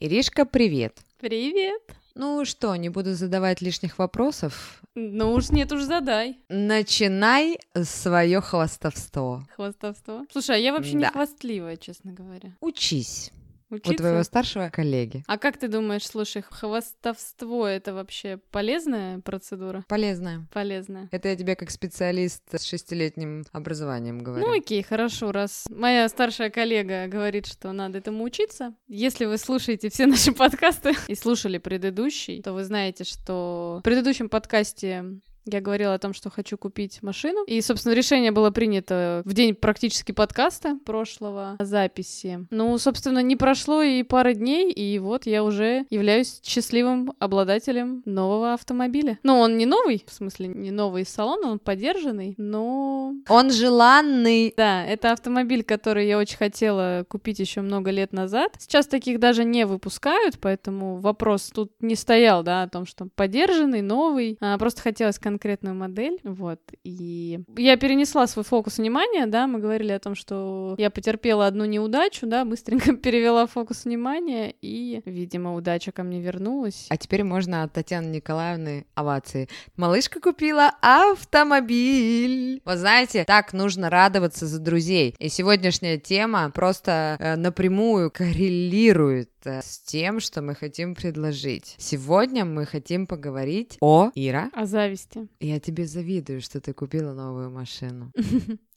Иришка, привет. Привет. Ну что, не буду задавать лишних вопросов. Ну уж нет, уж задай. Начинай свое хвастовство. Хвастовство. Слушай, а я вообще не Да. хвастливая, честно говоря. Учись у Учиться? твоего старшего коллеги. А как ты думаешь, слушай, хвастовство это вообще полезная процедура? Полезное. Полезная. Это я тебе как специалист с шестилетним образованием говорю. Ну окей, хорошо, раз моя старшая коллега говорит, что надо этому учиться. Если вы слушаете все наши подкасты и слушали предыдущий, то вы знаете, что в предыдущем подкасте я говорила о том, что хочу купить машину. И, собственно, решение было принято в день практически подкаста прошлого записи. Ну, собственно, не прошло и пары дней, и вот я уже являюсь счастливым обладателем нового автомобиля. Ну, он не новый, в смысле, не новый из салона, он подержанный, но Он желанный. да, это автомобиль, который я очень хотела купить еще много лет назад. Сейчас таких даже не выпускают, поэтому вопрос тут не стоял, да, о том, что подержанный, новый. А, просто хотелось конкретную модель, вот. И я перенесла свой фокус внимания, да, мы говорили о том, что я потерпела одну неудачу, да, быстренько перевела фокус внимания, и, видимо, удача ко мне вернулась. А теперь можно от Татьяны Николаевны овации. Малышка купила автомобиль. Вот знаете, так нужно радоваться за друзей. И сегодняшняя тема просто э, напрямую коррелирует с тем, что мы хотим предложить. Сегодня мы хотим поговорить о Ира. О зависти. Я тебе завидую, что ты купила новую машину.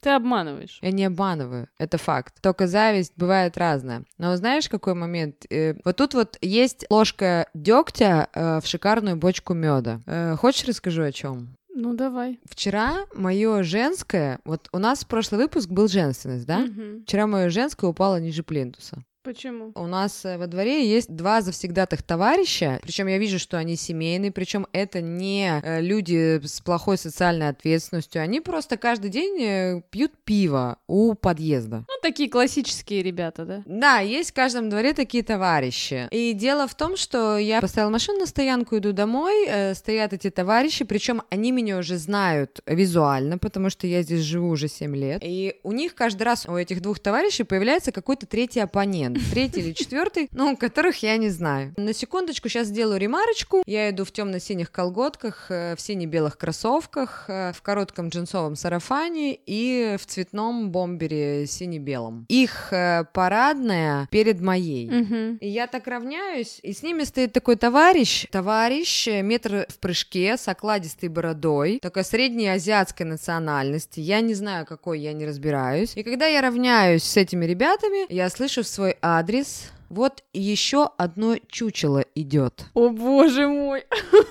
Ты обманываешь. Я не обманываю, это факт. Только зависть бывает разная. Но знаешь, какой момент? Э, вот тут вот есть ложка дегтя э, в шикарную бочку меда. Э, хочешь расскажу о чем? Ну, давай. Вчера мое женское, вот у нас прошлый выпуск был женственность, да? Мгм. Вчера мое женское упало ниже плинтуса. Почему? У нас э, во дворе есть два завсегдатых товарища, причем я вижу, что они семейные, причем это не э, люди с плохой социальной ответственностью, они просто каждый день э, пьют пиво у подъезда. Ну, такие классические ребята, да? Да, есть в каждом дворе такие товарищи. И дело в том, что я поставила машину на стоянку, иду домой, э, стоят эти товарищи, причем они меня уже знают визуально, потому что я здесь живу уже 7 лет. И у них каждый раз, у этих двух товарищей, появляется какой-то третий оппонент, третий или четвертый, ну, которых я не знаю. На секундочку сейчас сделаю ремарочку. Я иду в темно-синих колготках, э, в сине-белых кроссовках, э, в коротком джинсовом сарафане и в цветном бомбере сине-белом. Их э, парадная перед моей. Угу. И я так равняюсь, и с ними стоит такой товарищ, товарищ, метр в прыжке, с окладистой бородой, такой средней азиатской национальности, я не знаю, какой, я не разбираюсь. И когда я равняюсь с этими ребятами, я слышу в свой адрес, вот еще одно чучело идет. О боже мой!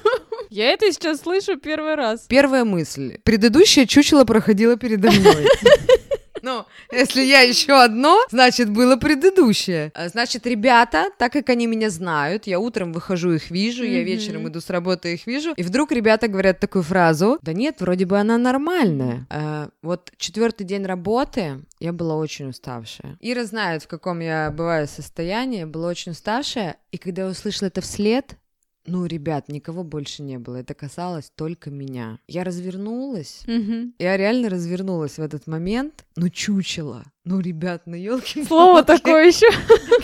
Я это сейчас слышу первый раз. Первая мысль. Предыдущее чучело проходило передо мной. Ну, если я еще одно, значит, было предыдущее. А, Значит, ребята, так как они меня знают, я утром выхожу, их вижу, я вечером иду с работы, их вижу, и вдруг ребята говорят такую фразу, да нет, вроде бы она нормальная. А, вот четвертый день работы, я была очень уставшая. Ира знает, в каком я бываю состоянии, была очень уставшая, и когда я услышала это вслед, ну, ребят, никого больше не было. Это касалось только меня. Я развернулась. Мгм. Я реально развернулась в этот момент. Ну, чучело. Ну, ребят, ну, елки Слово такое еще.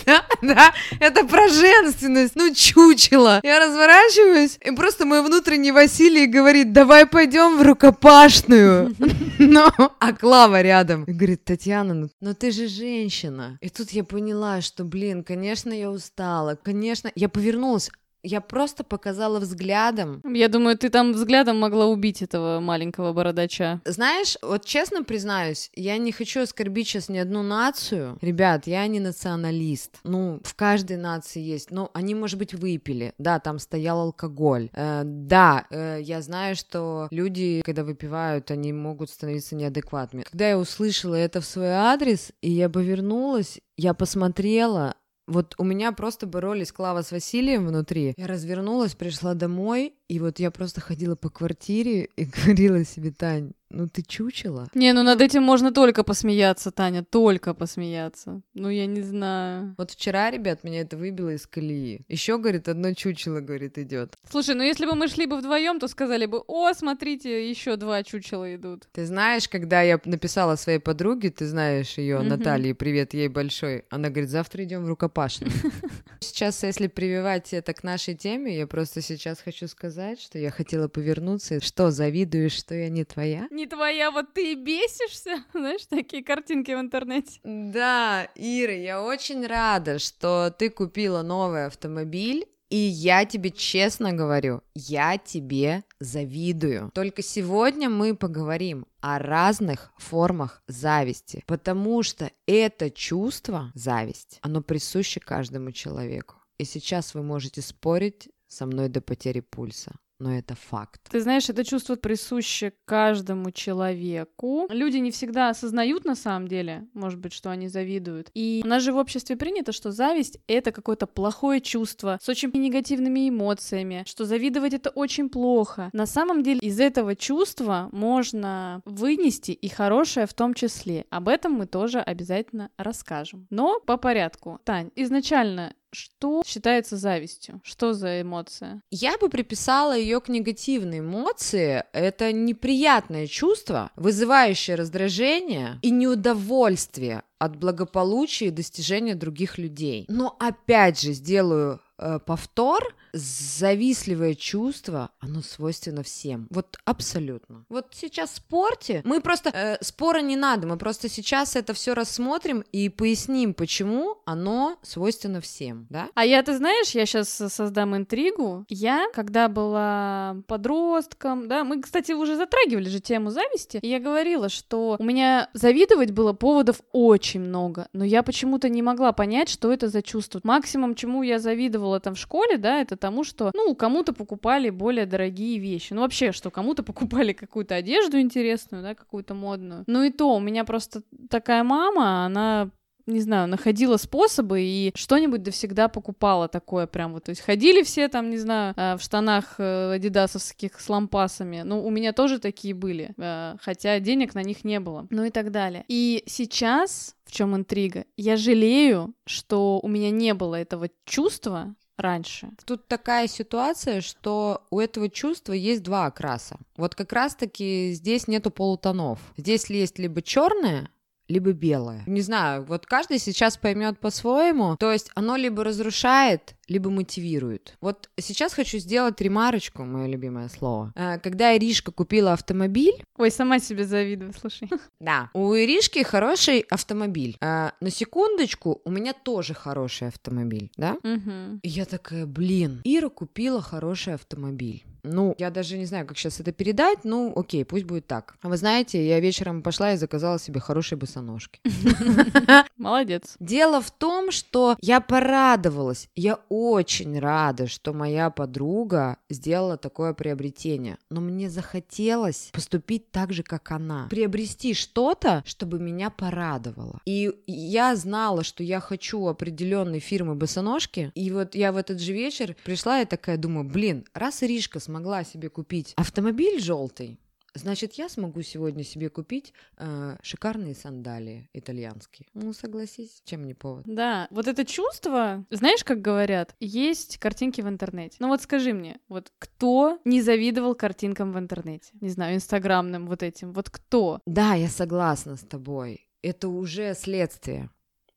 Да, да, это про женственность. Ну, чучело. Я разворачиваюсь, и просто мой внутренний Василий говорит, давай пойдем в рукопашную. Ну, а Клава рядом. И говорит, Татьяна, ну, ну ты же женщина. И тут я поняла, что, блин, конечно, я устала. Конечно, я повернулась. Я просто показала взглядом, Я думаю, ты там взглядом могла убить этого маленького бородача. Знаешь, вот честно признаюсь, я не хочу оскорбить сейчас ни одну нацию. Ребят, я не националист. Ну, в каждой нации есть. Ну, они, может быть, выпили. Да, там стоял алкоголь. Э, да, э, я знаю, что люди, когда выпивают, они могут становиться неадекватными. Когда я услышала это в свой адрес, и я повернулась, я посмотрела, вот у меня просто боролись Клава с Василием внутри. Я развернулась, пришла домой, и вот я просто ходила по квартире и говорила себе, Тань, ну ты чучело. Не, ну над этим можно только посмеяться, Таня, только посмеяться. Ну я не знаю. Вот вчера, ребят, меня это выбило из колеи. Еще, говорит, одно чучело, говорит, идет. Слушай, ну если бы мы шли бы вдвоем, то сказали бы, о, смотрите, еще два чучела идут. Ты знаешь, когда я написала своей подруге, ты знаешь ее, Наталье, привет ей большой, она говорит, завтра идем в рукопашную. Сейчас, если прививать это к нашей теме, я просто сейчас хочу сказать, что я хотела повернуться. Что, завидуешь, что я не твоя? Не твоя, вот ты и бесишься. Знаешь, такие картинки в интернете. Да, Ира, я очень рада, что ты купила новый автомобиль. И я тебе честно говорю, я тебе завидую. Только сегодня мы поговорим о разных формах зависти, потому что это чувство, зависть, оно присуще каждому человеку. И сейчас вы можете спорить со мной до потери пульса но это факт. Ты знаешь, это чувство присуще каждому человеку. Люди не всегда осознают на самом деле, может быть, что они завидуют. И у нас же в обществе принято, что зависть — это какое-то плохое чувство с очень негативными эмоциями, что завидовать — это очень плохо. На самом деле из этого чувства можно вынести и хорошее в том числе. Об этом мы тоже обязательно расскажем. Но по порядку. Тань, изначально что считается завистью? Что за эмоция? Я бы приписала ее к негативной эмоции. Это неприятное чувство, вызывающее раздражение и неудовольствие от благополучия и достижения других людей. Но опять же сделаю э, повтор, завистливое чувство, оно свойственно всем. Вот абсолютно. Вот сейчас в спорте мы просто э, спора не надо, мы просто сейчас это все рассмотрим и поясним, почему оно свойственно всем, да? А я, ты знаешь, я сейчас создам интригу. Я, когда была подростком, да, мы, кстати, уже затрагивали же тему зависти, и я говорила, что у меня завидовать было поводов очень много, но я почему-то не могла понять, что это за чувство. Максимум, чему я завидовала там в школе, да, это тому, что, ну, кому-то покупали более дорогие вещи. Ну, вообще, что кому-то покупали какую-то одежду интересную, да, какую-то модную. Ну и то, у меня просто такая мама, она не знаю, находила способы и что-нибудь да всегда покупала такое прям вот. То есть ходили все там, не знаю, э, в штанах э, адидасовских с лампасами. Ну, у меня тоже такие были, э, хотя денег на них не было. Ну и так далее. И сейчас в чем интрига? Я жалею, что у меня не было этого чувства, раньше. Тут такая ситуация, что у этого чувства есть два окраса. Вот как раз-таки здесь нету полутонов. Здесь есть либо черное, либо белое. Не знаю, вот каждый сейчас поймет по-своему. То есть оно либо разрушает, либо мотивирует. Вот сейчас хочу сделать ремарочку, мое любимое слово. Э, когда Иришка купила автомобиль... Ой, сама себе завидую, слушай. Да, у Иришки хороший автомобиль. Э, на секундочку, у меня тоже хороший автомобиль, да? Угу. И я такая, блин, Ира купила хороший автомобиль. Ну, я даже не знаю, как сейчас это передать, ну, окей, пусть будет так. А вы знаете, я вечером пошла и заказала себе хорошие босоножки. Молодец. Дело в том, что я порадовалась, я очень рада, что моя подруга сделала такое приобретение, но мне захотелось поступить так же, как она, приобрести что-то, чтобы меня порадовало. И я знала, что я хочу определенной фирмы босоножки, и вот я в этот же вечер пришла и такая думаю, блин, раз Иришка смогла себе купить автомобиль желтый, Значит, я смогу сегодня себе купить э, шикарные сандалии итальянские. Ну, согласись, чем не повод. Да, вот это чувство, знаешь, как говорят, есть картинки в интернете. Ну вот скажи мне, вот кто не завидовал картинкам в интернете? Не знаю, инстаграмным вот этим. Вот кто? Да, я согласна с тобой. Это уже следствие.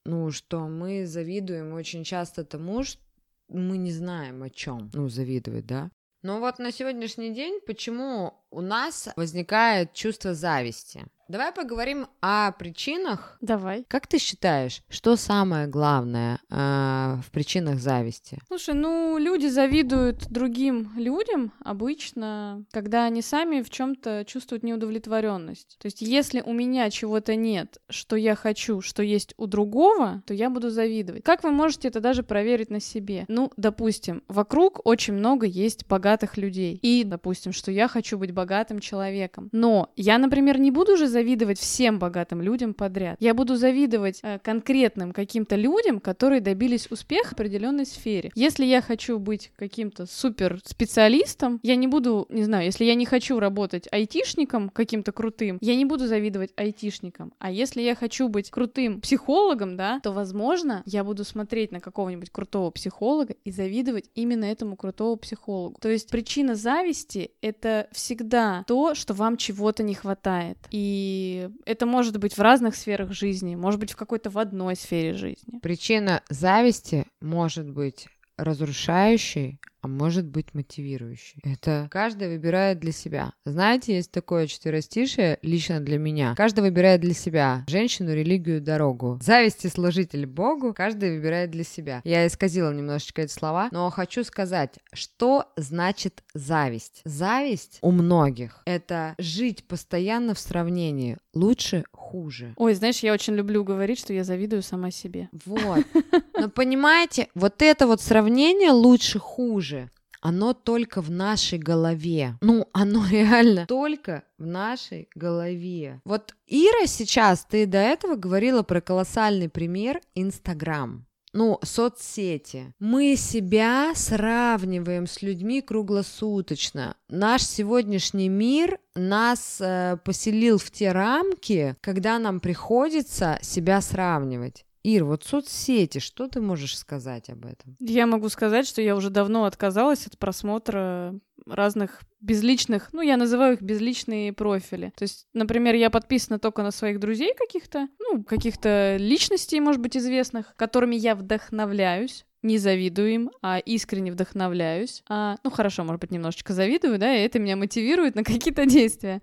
Ну, что мы завидуем очень часто тому, что мы не знаем о чем. Ну, завидовать, да? Но вот на сегодняшний день почему у нас возникает чувство зависти? Давай поговорим о причинах. Давай. Как ты считаешь, что самое главное э, в причинах зависти? Слушай, ну люди завидуют другим людям обычно, когда они сами в чем-то чувствуют неудовлетворенность. То есть, если у меня чего-то нет, что я хочу, что есть у другого, то я буду завидовать. Как вы можете это даже проверить на себе? Ну, допустим, вокруг очень много есть богатых людей. И, допустим, что я хочу быть богатым человеком. Но я, например, не буду уже завидовать завидовать всем богатым людям подряд. Я буду завидовать э, конкретным каким-то людям, которые добились успеха в определенной сфере. Если я хочу быть каким-то супер специалистом, я не буду, не знаю, если я не хочу работать айтишником каким-то крутым, я не буду завидовать айтишникам. А если я хочу быть крутым психологом, да, то, возможно, я буду смотреть на какого-нибудь крутого психолога и завидовать именно этому крутому психологу. То есть причина зависти — это всегда то, что вам чего-то не хватает. И это может быть в разных сферах жизни, может быть в какой-то в одной сфере жизни. Причина зависти может быть разрушающей, а может быть мотивирующей. Это каждый выбирает для себя. Знаете, есть такое четверостишее лично для меня. Каждый выбирает для себя женщину, религию, дорогу. Зависти служитель Богу, каждый выбирает для себя. Я исказила немножечко эти слова, но хочу сказать, что значит зависть. Зависть у многих — это жить постоянно в сравнении. Лучше, хуже. Ой, знаешь, я очень люблю говорить, что я завидую сама себе. Вот. Но понимаете, вот это вот сравнение лучше, хуже, оно только в нашей голове. Ну, оно реально только в нашей голове. Вот Ира сейчас, ты до этого говорила про колоссальный пример Инстаграм ну, соцсети. Мы себя сравниваем с людьми круглосуточно. Наш сегодняшний мир нас э, поселил в те рамки, когда нам приходится себя сравнивать. Ир, вот соцсети, что ты можешь сказать об этом? Я могу сказать, что я уже давно отказалась от просмотра разных безличных, ну, я называю их безличные профили. То есть, например, я подписана только на своих друзей каких-то, ну, каких-то личностей, может быть, известных, которыми я вдохновляюсь, не завидую им, а искренне вдохновляюсь. А, ну хорошо, может быть, немножечко завидую, да, и это меня мотивирует на какие-то действия.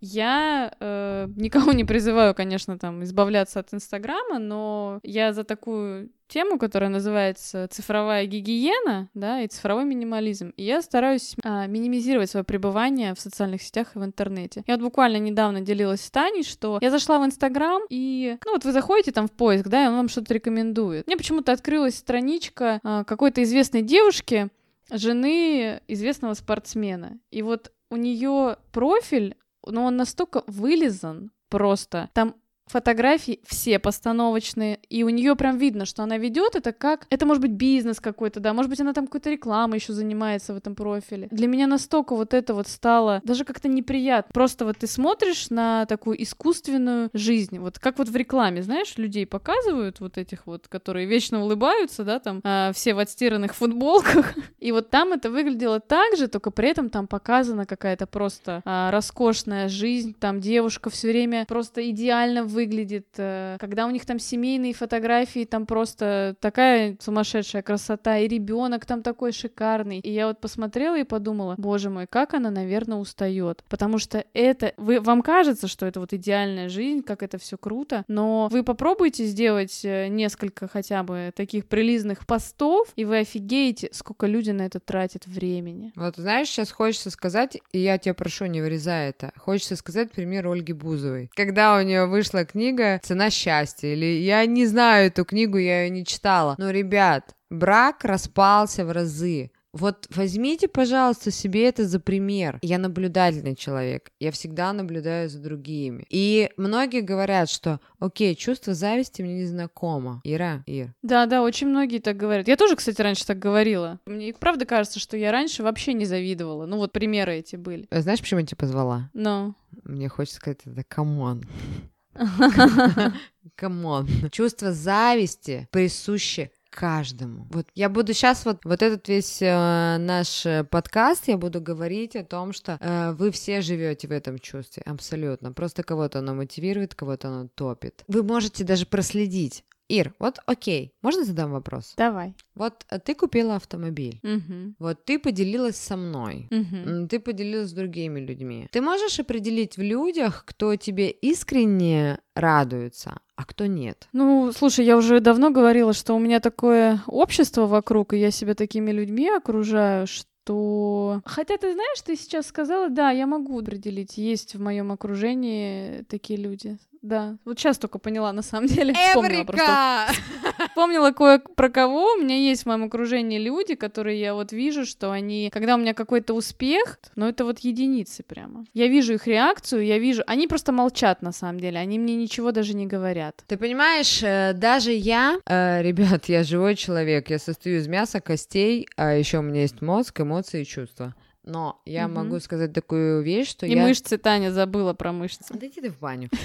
Я э, никого не призываю, конечно, там избавляться от Инстаграма, но я за такую тему, которая называется цифровая гигиена, да, и цифровой минимализм. И я стараюсь а, минимизировать свое пребывание в социальных сетях и в интернете. Я вот буквально недавно делилась с Таней, что я зашла в Инстаграм, и, ну вот вы заходите там в поиск, да, и он вам что-то рекомендует. Мне почему-то открылась страничка а, какой-то известной девушки, жены известного спортсмена. И вот у нее профиль, но ну, он настолько вылизан, просто. Там фотографии все постановочные, и у нее прям видно, что она ведет это как... Это может быть бизнес какой-то, да, может быть, она там какой-то рекламой еще занимается в этом профиле. Для меня настолько вот это вот стало даже как-то неприятно. Просто вот ты смотришь на такую искусственную жизнь, вот как вот в рекламе, знаешь, людей показывают вот этих вот, которые вечно улыбаются, да, там, а, все в отстиранных футболках, и вот там это выглядело так же, только при этом там показана какая-то просто а, роскошная жизнь, там девушка все время просто идеально вы выглядит, э, когда у них там семейные фотографии, там просто такая сумасшедшая красота, и ребенок там такой шикарный. И я вот посмотрела и подумала, боже мой, как она, наверное, устает. Потому что это, вы, вам кажется, что это вот идеальная жизнь, как это все круто, но вы попробуйте сделать э, несколько хотя бы таких прилизных постов, и вы офигеете, сколько люди на это тратят времени. Вот знаешь, сейчас хочется сказать, и я тебя прошу, не вырезай это, хочется сказать пример Ольги Бузовой. Когда у нее вышла книга «Цена счастья». Или я не знаю эту книгу, я ее не читала. Но, ребят, брак распался в разы. Вот возьмите, пожалуйста, себе это за пример. Я наблюдательный человек. Я всегда наблюдаю за другими. И многие говорят, что, окей, чувство зависти мне не знакомо. Ира, Ир. Да, да, очень многие так говорят. Я тоже, кстати, раньше так говорила. Мне правда кажется, что я раньше вообще не завидовала. Ну вот примеры эти были. Знаешь, почему я тебя позвала? Ну. Но. Мне хочется сказать это come on. Come on. Чувство зависти присуще каждому. Вот я буду сейчас вот вот этот весь э, наш э, подкаст я буду говорить о том, что э, вы все живете в этом чувстве абсолютно. Просто кого-то оно мотивирует, кого-то оно топит. Вы можете даже проследить. Ир, вот окей, можно задам вопрос? Давай. Вот э, ты купила автомобиль. Угу. Вот ты поделилась со мной. Угу. Ты поделилась с другими людьми. Ты можешь определить в людях, кто тебе искренне радуется, а кто нет? Ну, слушай, я уже давно говорила, что у меня такое общество вокруг, и я себя такими людьми окружаю, что что... Хотя ты знаешь, ты сейчас сказала, да, я могу определить, есть в моем окружении такие люди. Да, вот сейчас только поняла, на самом деле. Вспомнила просто. Эврика! Вспомнила кое про кого. У меня есть в моем окружении люди, которые я вот вижу, что они, когда у меня какой-то успех, но это вот единицы прямо. Я вижу их реакцию, я вижу, они просто молчат на самом деле, они мне ничего даже не говорят. Ты понимаешь, э, даже я, э, ребят, я живой человек, я состою из мяса, костей, а еще у меня есть мозг, эмоции и чувства. Но я Мгм. могу сказать такую вещь, что И я... мышцы, Таня, забыла про мышцы. Да иди ты в баню.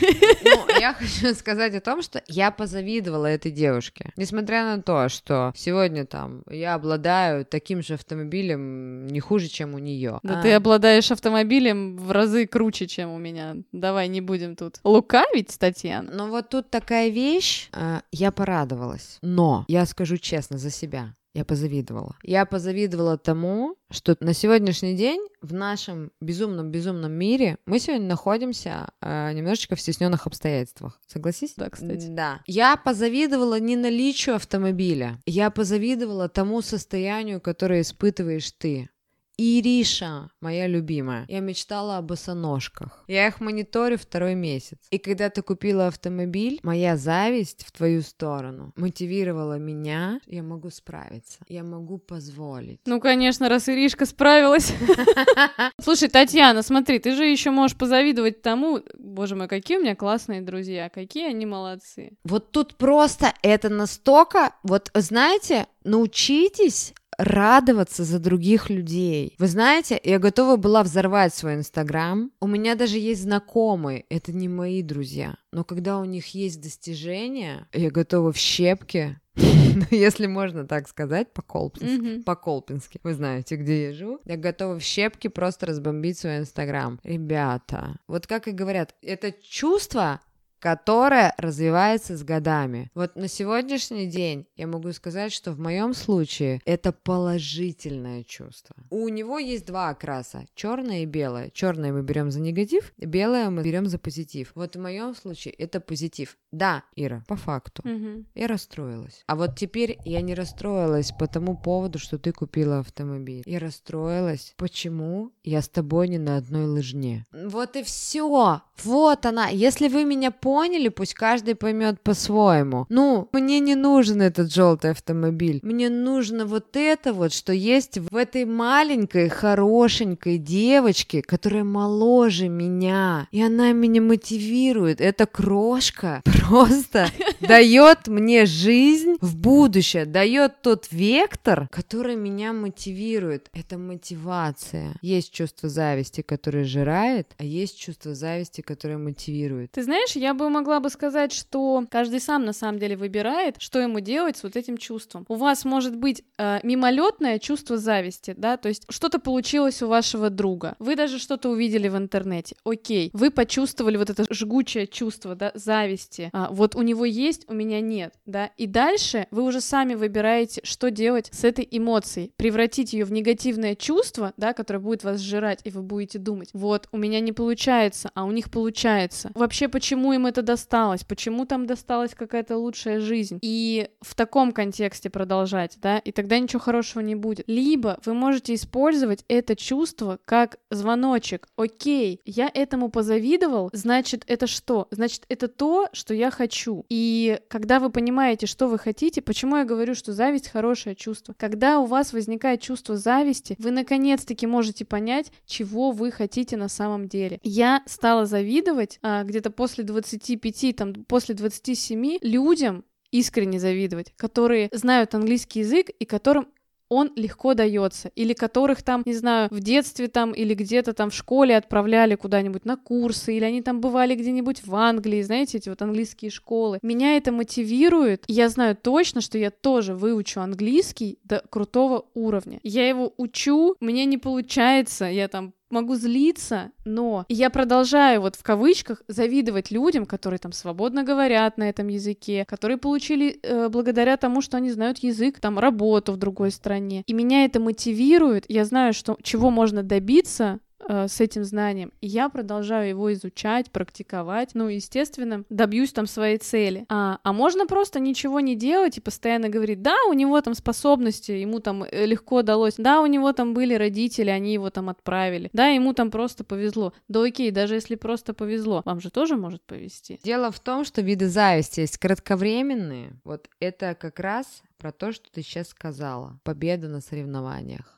Ну, я хочу сказать о том, что я позавидовала этой девушке. Несмотря на то, что сегодня там я обладаю таким же автомобилем не хуже, чем у нее. Да ты обладаешь автомобилем в разы круче, чем у меня. Давай не будем тут лукавить, Татьяна. Но вот тут такая вещь, а, я порадовалась. Но я скажу честно за себя. Я позавидовала. Я позавидовала тому, что на сегодняшний день в нашем безумном-безумном мире мы сегодня находимся э, немножечко в стесненных обстоятельствах. Согласись? Да, кстати. Да. Я позавидовала не наличию автомобиля. Я позавидовала тому состоянию, которое испытываешь ты. Ириша, моя любимая, я мечтала о босоножках. Я их мониторю второй месяц. И когда ты купила автомобиль, моя зависть в твою сторону мотивировала меня. Я могу справиться. Я могу позволить. Ну, конечно, раз Иришка справилась. Слушай, Татьяна, смотри, ты же еще можешь позавидовать тому, боже мой, какие у меня классные друзья, какие они молодцы. Вот тут просто это настолько, вот знаете, научитесь радоваться за других людей. Вы знаете, я готова была взорвать свой инстаграм. У меня даже есть знакомые, это не мои друзья. Но когда у них есть достижения, я готова в щепки, ну, если можно так сказать, по-колпински. Мгм. По-колпински. Вы знаете, где я живу. Я готова в щепки просто разбомбить свой инстаграм. Ребята, вот как и говорят, это чувство, которое развивается с годами. Вот на сегодняшний день я могу сказать, что в моем случае это положительное чувство. У него есть два окраса, черное и белое. Черное мы берем за негатив, белое мы берем за позитив. Вот в моем случае это позитив. Да, Ира, по факту. Мгм. Я расстроилась. А вот теперь я не расстроилась по тому поводу, что ты купила автомобиль. Я расстроилась, почему я с тобой не на одной лыжне. Вот и все. Вот она. Если вы меня поняли, пусть каждый поймет по-своему. Ну, мне не нужен этот желтый автомобиль. Мне нужно вот это вот, что есть в этой маленькой, хорошенькой девочке, которая моложе меня. И она меня мотивирует. Эта крошка просто дает мне жизнь в будущее, дает тот вектор, который меня мотивирует. Это мотивация. Есть чувство зависти, которое жирает, а есть чувство зависти, которое мотивирует. Ты знаешь, я бы могла бы сказать, что каждый сам на самом деле выбирает, что ему делать с вот этим чувством. У вас может быть э, мимолетное чувство зависти, да, то есть что-то получилось у вашего друга, вы даже что-то увидели в интернете, окей, вы почувствовали вот это жгучее чувство, да, зависти, А, вот у него есть, у меня нет, да, и дальше вы уже сами выбираете, что делать с этой эмоцией, превратить ее в негативное чувство, да, которое будет вас сжирать, и вы будете думать, вот, у меня не получается, а у них получается. Вообще, почему им это досталось? Почему там досталась какая-то лучшая жизнь? И в таком контексте продолжать, да, и тогда ничего хорошего не будет. Либо вы можете использовать это чувство как звоночек. Окей, я этому позавидовал, значит, это что? Значит, это то, что я хочу. И когда вы понимаете, что вы хотите, почему я говорю, что зависть хорошее чувство? Когда у вас возникает чувство зависти, вы наконец-таки можете понять, чего вы хотите на самом деле. Я стала завидовать а, где-то после 25, там, после 27 людям, искренне завидовать, которые знают английский язык и которым он легко дается, или которых там, не знаю, в детстве там или где-то там в школе отправляли куда-нибудь на курсы, или они там бывали где-нибудь в Англии, знаете, эти вот английские школы. Меня это мотивирует, и я знаю точно, что я тоже выучу английский до крутого уровня. Я его учу, мне не получается, я там могу злиться, но я продолжаю вот в кавычках завидовать людям, которые там свободно говорят на этом языке, которые получили э, благодаря тому, что они знают язык, там работу в другой стране. И меня это мотивирует. Я знаю, что чего можно добиться с этим знанием, и я продолжаю его изучать, практиковать, ну, естественно, добьюсь там своей цели. А, а можно просто ничего не делать и постоянно говорить, да, у него там способности, ему там э, легко далось, да, у него там были родители, они его там отправили, да, ему там просто повезло. Да окей, даже если просто повезло, вам же тоже может повезти. Дело в том, что виды зависти есть кратковременные. Вот это как раз про то, что ты сейчас сказала. Победа на соревнованиях.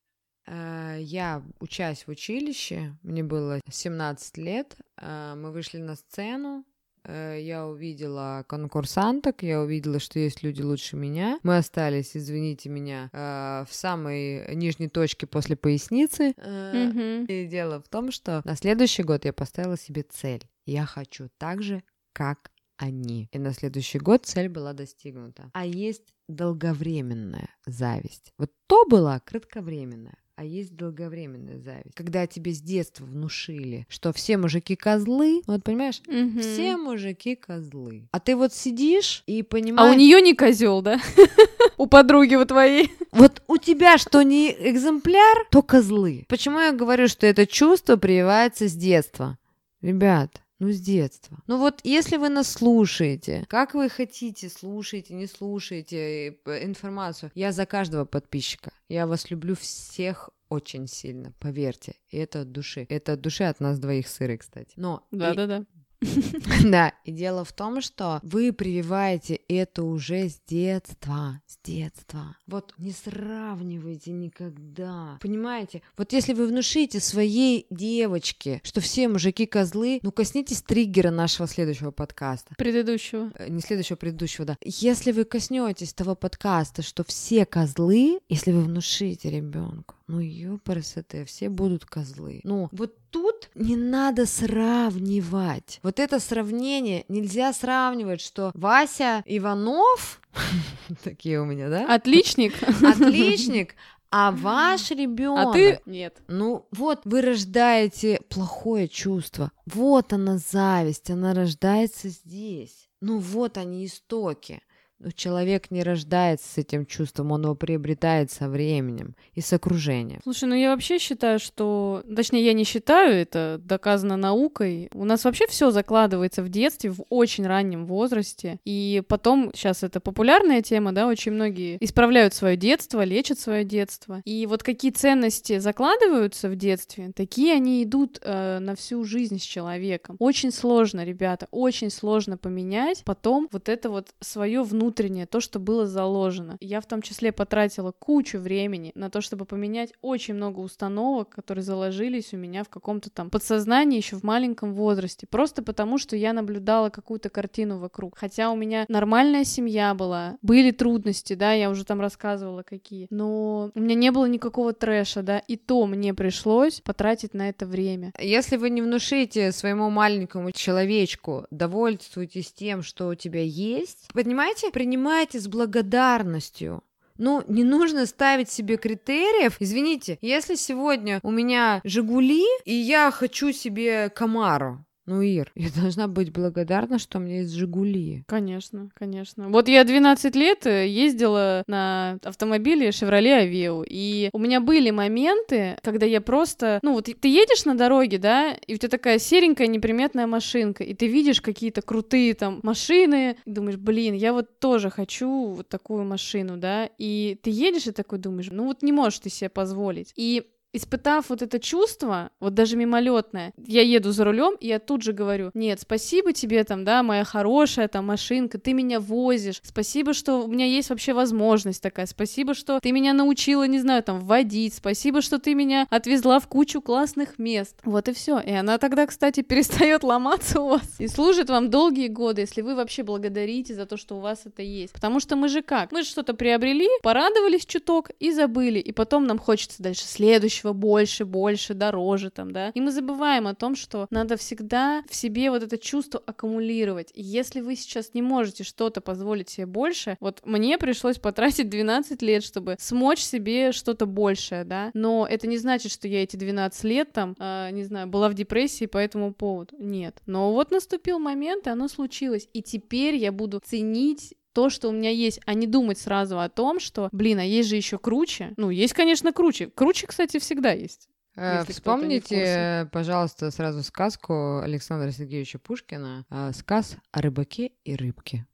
Э, я учась в училище, мне было 17 лет, э, мы вышли на сцену, э, я увидела конкурсанток, я увидела, что есть люди лучше меня. Мы остались, извините меня, в самой нижней точке после поясницы. Mm-hmm. И дело в том, что на следующий год я поставила себе цель. Я хочу так же, как они. И на следующий год цель была достигнута. А есть долговременная зависть. Вот то была кратковременная, а есть долговременная зависть. Когда тебе с детства внушили, что все мужики козлы, ну вот понимаешь, Мгм. все мужики козлы. А ты вот сидишь и понимаешь... А у нее не козел, да? У подруги у твоей. Вот у тебя что не экземпляр, то козлы. Почему я говорю, что это чувство прививается с детства? Ребят, ну, с детства. Ну вот, если вы нас слушаете, как вы хотите, слушаете, не слушаете э, информацию, я за каждого подписчика. Я вас люблю всех очень сильно, поверьте. И это от души. Это от души от нас двоих сыры, кстати. Но и- Да-да-да. Да, и дело в том, что вы прививаете это уже с детства, с детства. Вот не сравнивайте никогда. Понимаете? Вот если вы внушите своей девочке, что все мужики козлы, ну коснитесь триггера нашего следующего подкаста. Предыдущего. Э, Не следующего, предыдущего, да. Если вы коснетесь того подкаста, что все козлы, если вы внушите ребенку, ну ёпарасоте, все будут козлы. Ну, вот тут не надо сравнивать. Вот это сравнение, нельзя сравнивать, что Вася Иванов, такие у меня, да? Отличник. Отличник, а ваш ребенок. А ты нет. Ну вот, вы рождаете плохое чувство. Вот она зависть, она рождается здесь. Ну вот они истоки. Но человек не рождается с этим чувством, он его приобретает со временем и с окружением. Слушай, ну я вообще считаю, что... Точнее, я не считаю, это доказано наукой. У нас вообще все закладывается в детстве, в очень раннем возрасте. И потом, сейчас это популярная тема, да, очень многие исправляют свое детство, лечат свое детство. И вот какие ценности закладываются в детстве, такие они идут э, на всю жизнь с человеком. Очень сложно, ребята, очень сложно поменять потом вот это вот свое внутреннее, то, что было заложено. Я в том числе потратила кучу времени на то, чтобы поменять очень много установок, которые заложились у меня в каком-то там подсознании еще в маленьком возрасте. Просто потому, что я наблюдала какую-то картину вокруг. Хотя у меня нормальная семья была, были трудности, да, я уже там рассказывала какие. Но у меня не было никакого трэша, да, и то мне пришлось потратить на это время. Если вы не внушите своему маленькому человечку, довольствуйтесь тем, что у тебя есть, понимаете, принимайте с благодарностью. Ну, не нужно ставить себе критериев. Извините, если сегодня у меня Жигули, и я хочу себе Камару, ну, Ир, я должна быть благодарна, что у меня есть Жигули. Конечно, конечно. Вот я 12 лет э, ездила на автомобиле Chevrolet Aveo, и у меня были моменты, когда я просто... Ну, вот ты едешь на дороге, да, и у тебя такая серенькая неприметная машинка, и ты видишь какие-то крутые там машины, и думаешь, блин, я вот тоже хочу вот такую машину, да, и ты едешь и такой думаешь, ну вот не можешь ты себе позволить. И испытав вот это чувство, вот даже мимолетное, я еду за рулем, и я тут же говорю, нет, спасибо тебе там, да, моя хорошая там машинка, ты меня возишь, спасибо, что у меня есть вообще возможность такая, спасибо, что ты меня научила, не знаю, там, водить, спасибо, что ты меня отвезла в кучу классных мест. Вот и все. И она тогда, кстати, перестает ломаться у вас и служит вам долгие годы, если вы вообще благодарите за то, что у вас это есть. Потому что мы же как? Мы же что-то приобрели, порадовались чуток и забыли, и потом нам хочется дальше следующего больше, больше, дороже там, да. И мы забываем о том, что надо всегда в себе вот это чувство аккумулировать. Если вы сейчас не можете что-то позволить себе больше, вот мне пришлось потратить 12 лет, чтобы смочь себе что-то большее, да. Но это не значит, что я эти 12 лет там, э, не знаю, была в депрессии по этому поводу. Нет. Но вот наступил момент, и оно случилось. И теперь я буду ценить то, что у меня есть, а не думать сразу о том, что, блин, а есть же еще круче. Ну, есть, конечно, круче. Круче, кстати, всегда есть. Э, вспомните, пожалуйста, сразу сказку Александра Сергеевича Пушкина э, «Сказ о рыбаке и рыбке».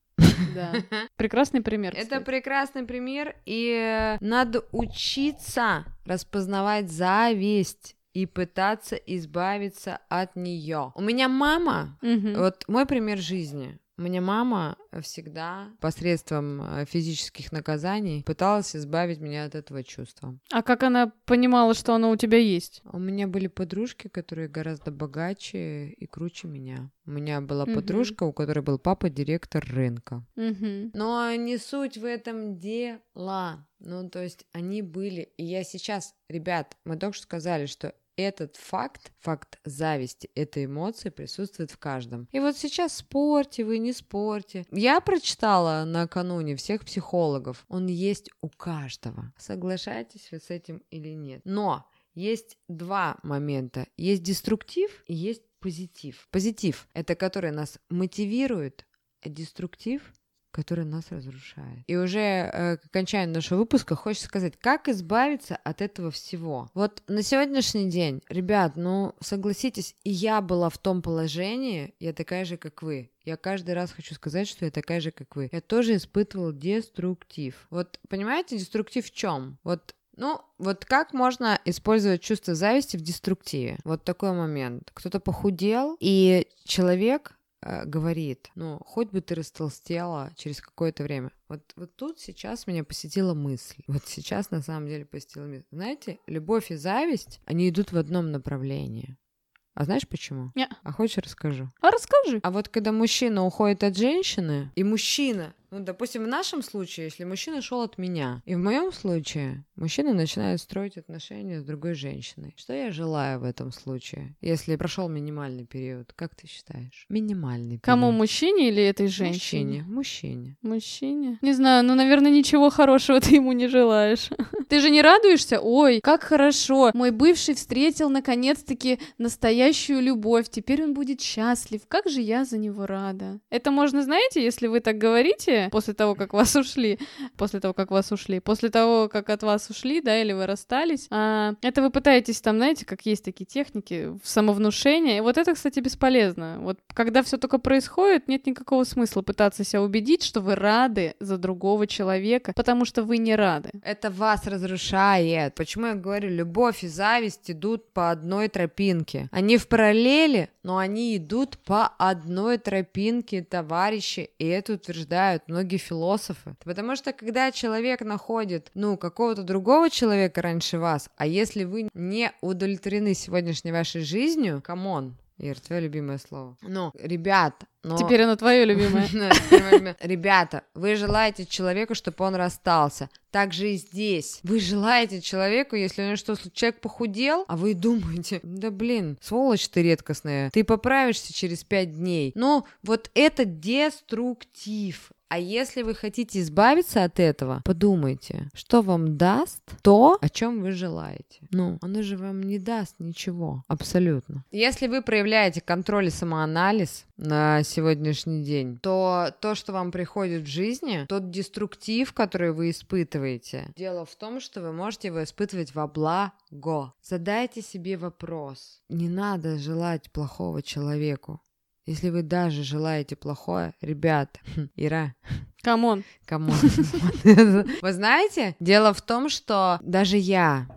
Да. Прекрасный пример. Это прекрасный пример, и надо учиться распознавать зависть и пытаться избавиться от нее. У меня мама, угу. вот мой пример жизни. Меня мама всегда посредством э, физических наказаний пыталась избавить меня от этого чувства. А как она понимала, что оно у тебя есть? У меня были подружки, которые гораздо богаче и круче меня. У меня была угу. подружка, у которой был папа директор рынка. Угу. Но не суть в этом дело. Ну, то есть они были, и я сейчас, ребят, мы только что сказали, что этот факт, факт зависти, этой эмоции присутствует в каждом. И вот сейчас спорьте вы, не спорьте. Я прочитала накануне всех психологов. Он есть у каждого. Соглашаетесь вы с этим или нет? Но есть два момента. Есть деструктив и есть позитив. Позитив — это который нас мотивирует, а деструктив который нас разрушает. И уже э, к окончанию нашего выпуска хочется сказать, как избавиться от этого всего. Вот на сегодняшний день, ребят, ну согласитесь, и я была в том положении, я такая же, как вы. Я каждый раз хочу сказать, что я такая же, как вы. Я тоже испытывал деструктив. Вот понимаете, деструктив в чем? Вот ну, вот как можно использовать чувство зависти в деструктиве? Вот такой момент. Кто-то похудел, и человек говорит, ну, хоть бы ты растолстела через какое-то время. Вот, вот тут сейчас меня посетила мысль. Вот сейчас на самом деле посетила мысль. Знаете, любовь и зависть, они идут в одном направлении. А знаешь почему? Не. А хочешь расскажу? А расскажи. А вот когда мужчина уходит от женщины, и мужчина ну, допустим, в нашем случае, если мужчина шел от меня, и в моем случае мужчина начинает строить отношения с другой женщиной. Что я желаю в этом случае, если прошел минимальный период? Как ты считаешь? Минимальный период. Кому, мужчине или этой женщине? Мужчине. Мужчине. Мужчине? Не знаю, ну, наверное, ничего хорошего ты ему не желаешь. Ты же не радуешься? Ой, как хорошо. Мой бывший встретил, наконец-таки, настоящую любовь. Теперь он будет счастлив. Как же я за него рада. Это можно, знаете, если вы так говорите, после того, как вас ушли, после того, как вас ушли, после того, как от вас ушли, да, или вы расстались, а, это вы пытаетесь там, знаете, как есть такие техники, самовнушения, и вот это, кстати, бесполезно. Вот когда все только происходит, нет никакого смысла пытаться себя убедить, что вы рады за другого человека, потому что вы не рады. Это вас разрушает. Почему я говорю, любовь и зависть идут по одной тропинке. Они в параллели, но они идут по одной тропинке, товарищи, и это утверждают многие философы. Потому что когда человек находит, ну, какого-то другого человека раньше вас, а если вы не удовлетворены сегодняшней вашей жизнью, come on, Ир, твое любимое слово. Ну, ребят, но... Теперь оно твое любимое. Ребята, вы желаете человеку, чтобы он расстался. Так же и здесь. Вы желаете человеку, если у него что, человек похудел, а вы думаете, да блин, сволочь ты редкостная, ты поправишься через пять дней. Ну, вот это деструктив. А если вы хотите избавиться от этого, подумайте, что вам даст то, о чем вы желаете. Ну, оно же вам не даст ничего, абсолютно. Если вы проявляете контроль и самоанализ на сегодняшний день, то то, что вам приходит в жизни, тот деструктив, который вы испытываете, дело в том, что вы можете его испытывать во благо. Задайте себе вопрос. Не надо желать плохого человеку. Если вы даже желаете плохое, ребят, Ира. Come on. Come on. Вы знаете, дело в том, что даже я,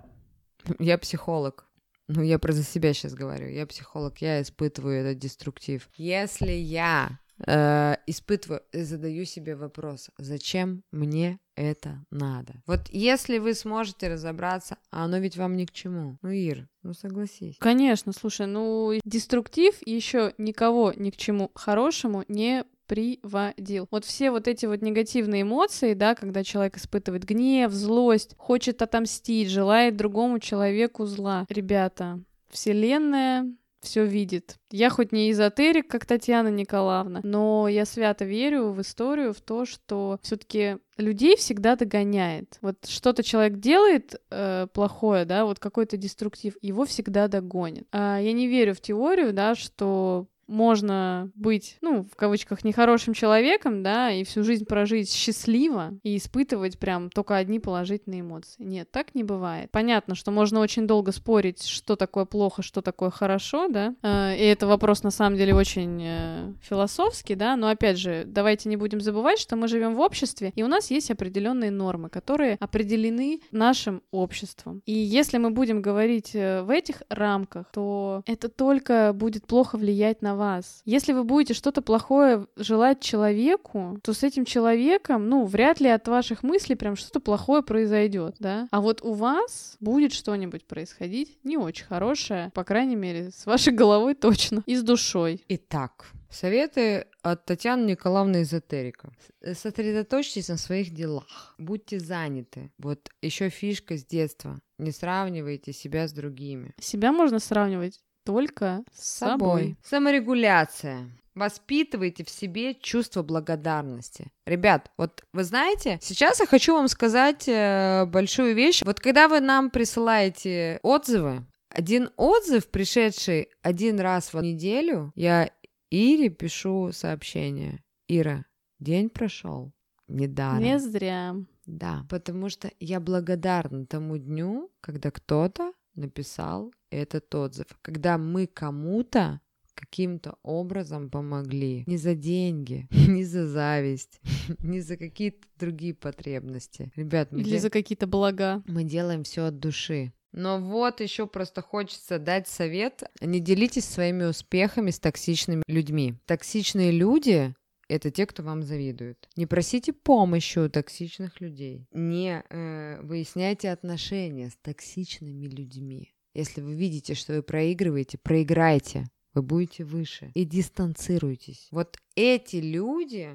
я психолог, ну, я про за себя сейчас говорю. Я психолог, я испытываю этот деструктив. Если я э, испытываю, задаю себе вопрос, зачем мне это надо? Вот если вы сможете разобраться, а оно ведь вам ни к чему. Ну, Ир, ну согласись. Конечно, слушай, ну деструктив еще никого ни к чему хорошему не приводил. Вот все вот эти вот негативные эмоции, да, когда человек испытывает гнев, злость, хочет отомстить, желает другому человеку зла. Ребята, Вселенная все видит. Я хоть не эзотерик, как Татьяна Николаевна, но я свято верю в историю, в то, что все-таки людей всегда догоняет. Вот что-то человек делает э, плохое, да, вот какой-то деструктив, его всегда догонит. А я не верю в теорию, да, что можно быть, ну, в кавычках, нехорошим человеком, да, и всю жизнь прожить счастливо и испытывать прям только одни положительные эмоции. Нет, так не бывает. Понятно, что можно очень долго спорить, что такое плохо, что такое хорошо, да, э, и это вопрос на самом деле очень э, философский, да, но опять же, давайте не будем забывать, что мы живем в обществе, и у нас есть определенные нормы, которые определены нашим обществом. И если мы будем говорить э, в этих рамках, то это только будет плохо влиять на вас. Если вы будете что-то плохое желать человеку, то с этим человеком, ну, вряд ли от ваших мыслей прям что-то плохое произойдет, да. А вот у вас будет что-нибудь происходить не очень хорошее, по крайней мере, с вашей головой точно, и с душой. Итак, Советы от Татьяны Николаевны Эзотерика. Сосредоточьтесь на своих делах. Будьте заняты. Вот еще фишка с детства. Не сравнивайте себя с другими. Себя можно сравнивать только с собой. Саморегуляция. Воспитывайте в себе чувство благодарности. Ребят, вот вы знаете, сейчас я хочу вам сказать э, большую вещь. Вот когда вы нам присылаете отзывы, один отзыв, пришедший один раз в неделю, я Ире пишу сообщение. Ира, день прошел недаром. Не зря. Да, потому что я благодарна тому дню, когда кто-то написал этот отзыв, когда мы кому-то каким-то образом помогли. Не за деньги, не за зависть, не за какие-то другие потребности. Ребят, мы Или де... за какие-то блага. Мы делаем все от души. Но вот еще просто хочется дать совет. Не делитесь своими успехами с токсичными людьми. Токсичные люди это те, кто вам завидует. Не просите помощи у токсичных людей. Не э, выясняйте отношения с токсичными людьми. Если вы видите, что вы проигрываете, проиграйте. Вы будете выше. И дистанцируйтесь. Вот эти люди,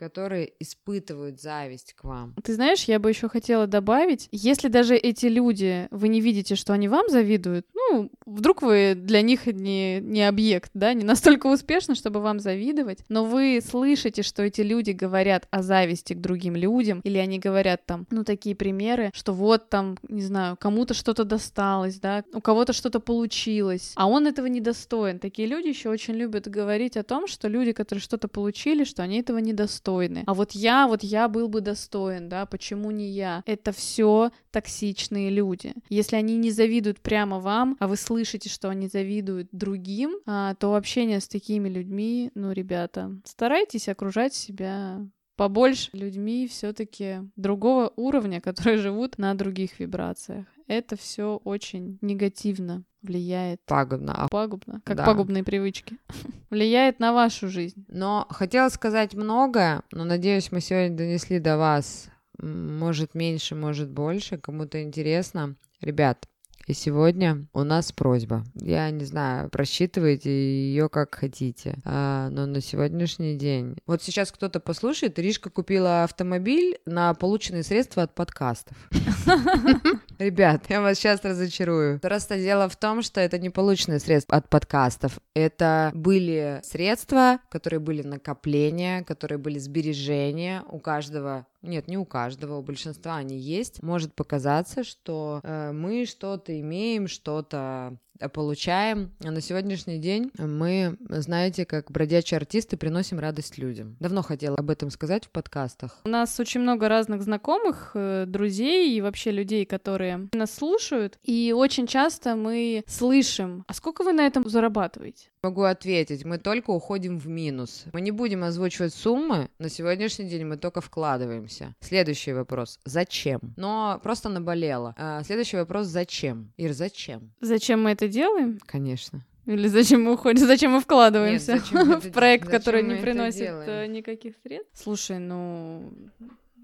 которые испытывают зависть к вам. Ты знаешь, я бы еще хотела добавить, если даже эти люди, вы не видите, что они вам завидуют, ну, вдруг вы для них не, не объект, да, не настолько успешны, чтобы вам завидовать, но вы слышите, что эти люди говорят о зависти к другим людям, или они говорят там, ну, такие примеры, что вот там, не знаю, кому-то что-то досталось, да, у кого-то что-то получилось, а он этого недостоин. Такие люди еще очень любят говорить о том, что люди, которые что-то получили, что они этого недостойны достойны. А вот я, вот я был бы достоин, да, почему не я? Это все токсичные люди. Если они не завидуют прямо вам, а вы слышите, что они завидуют другим, а, то общение с такими людьми, ну, ребята, старайтесь окружать себя побольше людьми все-таки другого уровня, которые живут на других вибрациях. Это все очень негативно влияет. Пагубно. Пагубно, как да. пагубные привычки. влияет на вашу жизнь. Но хотела сказать многое, но надеюсь, мы сегодня донесли до вас, может меньше, может больше, кому-то интересно. Ребят, и сегодня у нас просьба. Я не знаю, просчитывайте ее как хотите. А, но на сегодняшний день... Вот сейчас кто-то послушает, Ришка купила автомобиль на полученные средства от подкастов. Ребят, я вас сейчас разочарую. Просто дело в том, что это не полученные средства от подкастов. Это были средства, которые были накопления, которые были сбережения у каждого нет, не у каждого, у большинства они есть. Может показаться, что э, мы что-то имеем, что-то получаем. А на сегодняшний день мы, знаете, как бродячие артисты приносим радость людям. Давно хотела об этом сказать в подкастах. У нас очень много разных знакомых, э, друзей и вообще людей, которые нас слушают. И очень часто мы слышим, а сколько вы на этом зарабатываете? Могу ответить, мы только уходим в минус. Мы не будем озвучивать суммы, на сегодняшний день мы только вкладываемся. Следующий вопрос. Зачем? Но просто наболело. А, следующий вопрос. Зачем? Ир, зачем? Зачем мы это делаем? Конечно. Или зачем мы уходим, зачем мы вкладываемся Нет, зачем в проект, который не приносит э, никаких средств? Слушай, ну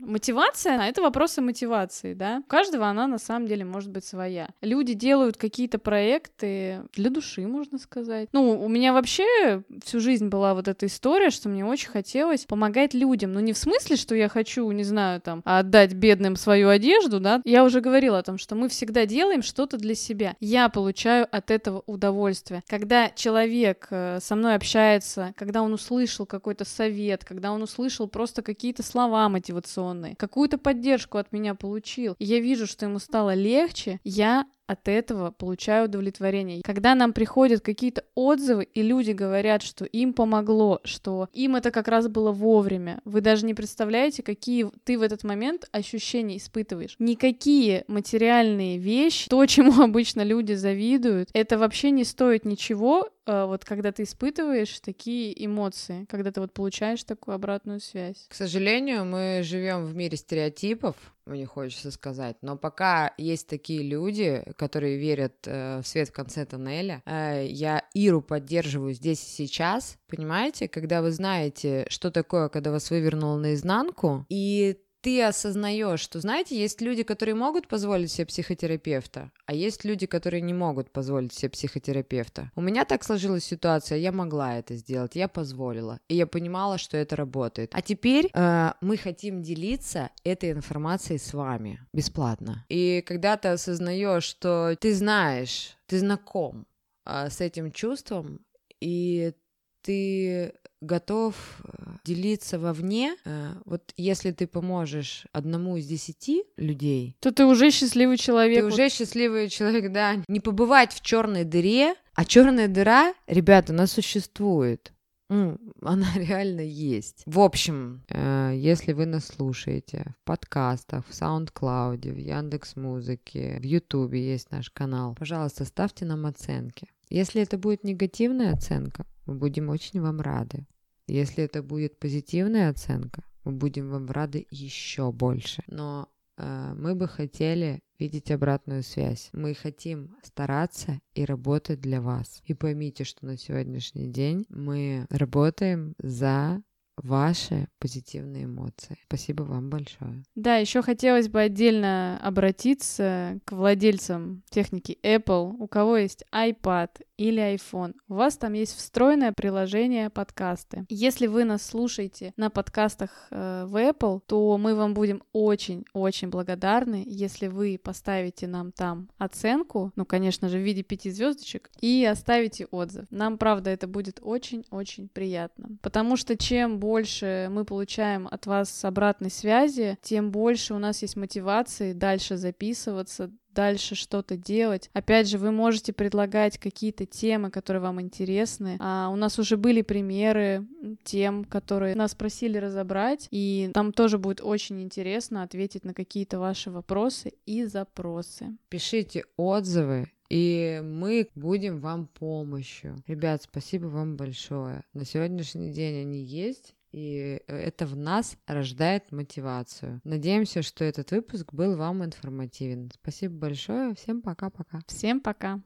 Мотивация, а это вопросы мотивации, да. У каждого она на самом деле может быть своя. Люди делают какие-то проекты для души, можно сказать. Ну, у меня вообще всю жизнь была вот эта история, что мне очень хотелось помогать людям. Ну, не в смысле, что я хочу, не знаю, там, отдать бедным свою одежду, да. Я уже говорила о том, что мы всегда делаем что-то для себя. Я получаю от этого удовольствие. Когда человек э, со мной общается, когда он услышал какой-то совет, когда он услышал просто какие-то слова мотивационные, информационные, какую-то поддержку от меня получил, я вижу, что ему стало легче, я от этого получаю удовлетворение. Когда нам приходят какие-то отзывы, и люди говорят, что им помогло, что им это как раз было вовремя, вы даже не представляете, какие ты в этот момент ощущения испытываешь. Никакие материальные вещи, то, чему обычно люди завидуют, это вообще не стоит ничего, э, вот когда ты испытываешь такие эмоции, когда ты вот получаешь такую обратную связь. К сожалению, мы живем в мире стереотипов, мне хочется сказать. Но пока есть такие люди, которые верят э, в свет в конце тоннеля, э, я Иру поддерживаю здесь и сейчас, понимаете? Когда вы знаете, что такое, когда вас вывернуло наизнанку, и ты осознаешь, что, знаете, есть люди, которые могут позволить себе психотерапевта, а есть люди, которые не могут позволить себе психотерапевта. У меня так сложилась ситуация, я могла это сделать, я позволила, и я понимала, что это работает. А теперь э, мы хотим делиться этой информацией с вами бесплатно. И когда ты осознаешь, что ты знаешь, ты знаком э, с этим чувством, и ты готов э, делиться вовне, э, вот если ты поможешь одному из десяти людей, то ты уже счастливый человек. Ты уже счастливый человек, да. Не побывать в черной дыре, а черная дыра, ребята, она существует. Ну, она реально есть. В общем, э, если вы нас слушаете в подкастах, в SoundCloud, в Яндекс Музыке, в Ютубе есть наш канал, пожалуйста, ставьте нам оценки. Если это будет негативная оценка, мы будем очень вам рады. Если это будет позитивная оценка, мы будем вам рады еще больше. Но э, мы бы хотели видеть обратную связь. Мы хотим стараться и работать для вас. И поймите, что на сегодняшний день мы работаем за ваши позитивные эмоции. Спасибо вам большое. Да, еще хотелось бы отдельно обратиться к владельцам техники Apple, у кого есть iPad или iPhone. У вас там есть встроенное приложение подкасты. Если вы нас слушаете на подкастах э, в Apple, то мы вам будем очень-очень благодарны, если вы поставите нам там оценку, ну, конечно же, в виде пяти звездочек, и оставите отзыв. Нам, правда, это будет очень-очень приятно. Потому что чем больше мы получаем от вас обратной связи, тем больше у нас есть мотивации дальше записываться, дальше что-то делать. Опять же, вы можете предлагать какие-то темы, которые вам интересны. А у нас уже были примеры тем, которые нас просили разобрать, и там тоже будет очень интересно ответить на какие-то ваши вопросы и запросы. Пишите отзывы, и мы будем вам помощью. Ребят, спасибо вам большое. На сегодняшний день они есть, и это в нас рождает мотивацию. Надеемся, что этот выпуск был вам информативен. Спасибо большое. Всем пока-пока. Всем пока.